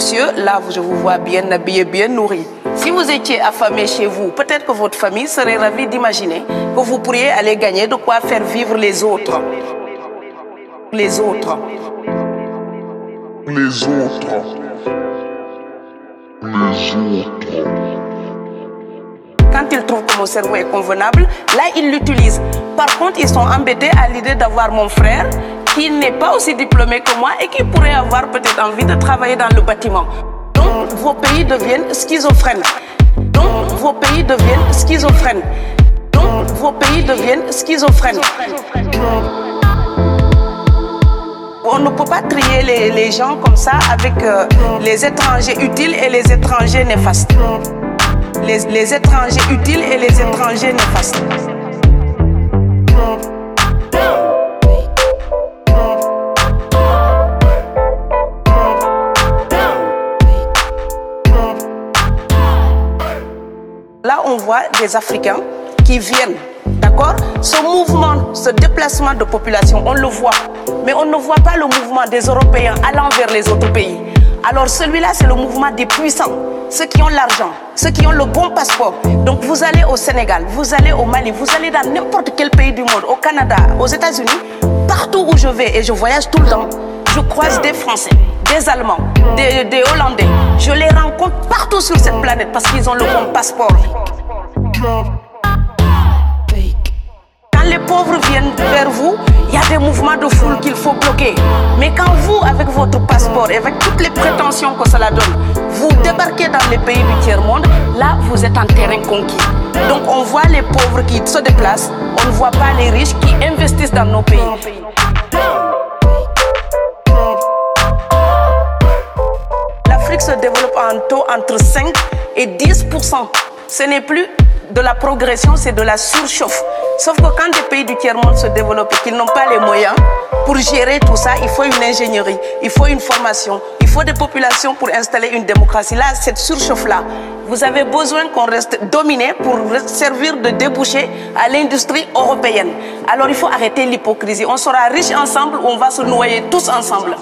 monsieur, là, je vous vois bien habillé, bien nourri. Si vous étiez affamé chez vous, peut-être que votre famille serait ravie d'imaginer que vous pourriez aller gagner de quoi faire vivre les autres. Les autres. Les autres. Les autres. Quand ils trouvent que mon cerveau est convenable, là, ils l'utilisent. Par contre, ils sont embêtés à l'idée d'avoir mon frère qui n'est pas aussi diplômé que moi et qui pourrait avoir peut-être envie de travailler dans le bâtiment. Donc, vos pays deviennent schizophrènes. Donc, vos pays deviennent schizophrènes. Donc, vos pays deviennent schizophrènes. On ne peut pas trier les, gens comme ça avec euh, les étrangers utiles et les étrangers néfastes. Les, les étrangers utiles et les étrangers néfastes. On voit des Africains qui viennent, d'accord? Ce mouvement, ce déplacement de population, on le voit. Mais on ne voit pas le mouvement des Européens allant vers les autres pays. Alors celui-là, c'est le mouvement des puissants, ceux qui ont l'argent, ceux qui ont le bon passeport. Donc vous allez au Sénégal, vous allez au Mali, vous allez dans n'importe quel pays du monde, au Canada, aux États-Unis, partout où je vais et je voyage tout le temps, je croise des Français, des Allemands, des, Hollandais. Je les rencontre partout sur cette planète parce qu'ils ont le bon passeport. Quand les pauvres viennent vers vous, il y a des mouvements de foule qu'il faut bloquer. Mais quand vous, avec votre passeport et avec toutes les prétentions que cela donne, vous débarquez dans les pays du tiers-monde, là, vous êtes en terrain conquis. Donc on voit les pauvres qui se déplacent, on ne voit pas les riches qui investissent dans nos pays. Se développe en taux entre 5 et 10 Ce n'est plus de la progression, c'est de la surchauffe. Sauf que quand des pays du tiers-monde se développent et qu'ils n'ont pas les moyens pour gérer tout ça, il faut une ingénierie, il faut une formation, il faut des populations pour installer une démocratie. Là, cette surchauffe-là, vous avez besoin qu'on reste dominé pour servir de débouché à l'industrie européenne. Alors il faut arrêter l'hypocrisie. On sera riches ensemble ou on va se noyer tous ensemble.